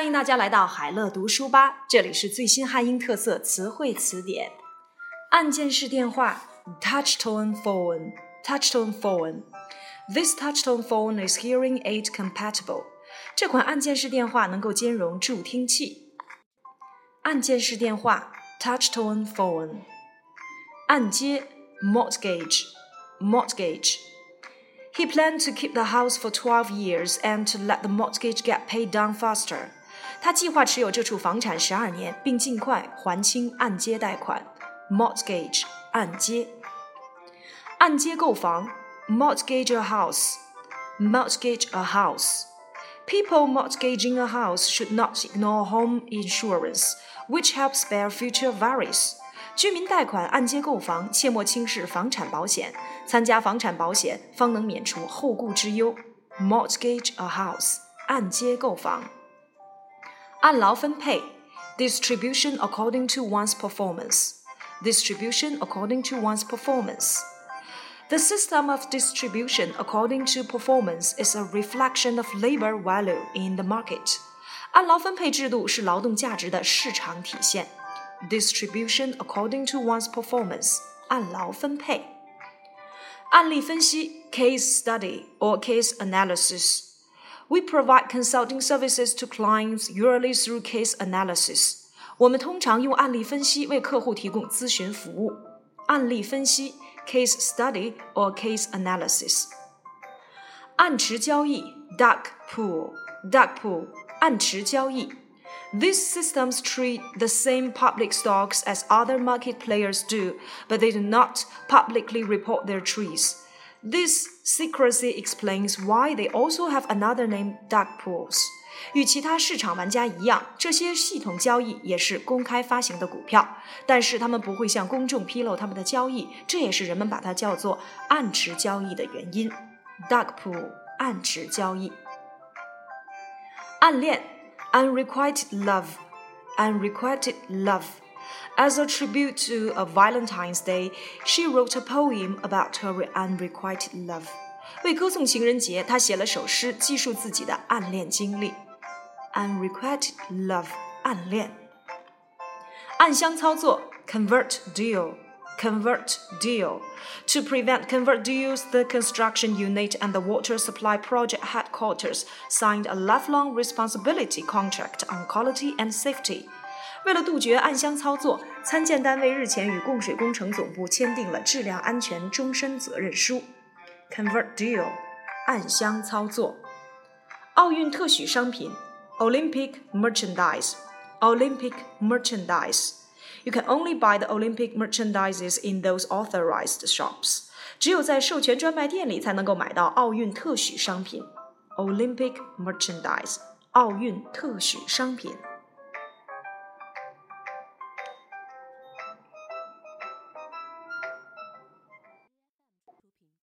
欢迎大家来到海乐读书吧，这里是最新汉英特色词汇词典。按键式电话 （touch tone phone），touch tone phone。This touch tone phone is hearing aid compatible。这款按键式电话能够兼容助听器。按键式电话 （touch tone phone）。按揭 （mortgage），mortgage。He planned to keep the house for 12 years and to let the mortgage get paid down faster. 他计划持有这处房产十二年，并尽快还清按揭贷款。mortgage 按揭，按揭购房 mortgage a house mortgage a house。People mortgaging a house should not ignore home insurance, which helps bear future worries. 居民贷款按揭购房，切莫轻视房产保险。参加房产保险，方能免除后顾之忧。Mortgage a house，按揭购房。 按劳分配，distribution according to one's performance. Distribution according to one's performance. The system of distribution according to performance is a reflection of labor value in the market. 按劳分配制度是劳动价值的市场体现。Distribution according to one's performance. 按劳分配。案例分析 （case study or case analysis）。 we provide consulting services to clients usually through case analysis. 我们通常用案例分析为客户提供咨询服务。案例分析 （case study or case analysis）。暗池交易 （dark pool）。dark pool 暗池交易。These systems treat the same public stocks as other market players do, but they do not publicly report their trades. This secrecy explains why they also have another name dark pools. 与其他市场玩家一样，这些系统交易也是公开发行的股票，但是他们不会向公众披露他们的交易，这也是人们把它叫做暗池交易的原因。Dark pool 暗池交易。暗恋 unrequited love unrequited love。 as a tribute to a Valentine's Day, she wrote a poem about her unrequited love. 为歌颂情人节，她写了首诗，记述自己的暗恋经历。Unrequited love，暗恋。暗箱操作，covert deal。Covert deal. To prevent covert deals, the construction unit and the water supply project headquarters signed a lifelong responsibility contract on quality and safety. 为了杜绝暗箱操作，参建单位日前与供水工程总部签订了质量安全终身责任书。Convert deal，暗箱操作。奥运特许商品，Olympic merchandise，Olympic merchandise。You can only buy the Olympic merchandises in those authorized shops。只有在授权专卖店里才能够买到奥运特许商品。Olympic merchandise，奥运特许商品。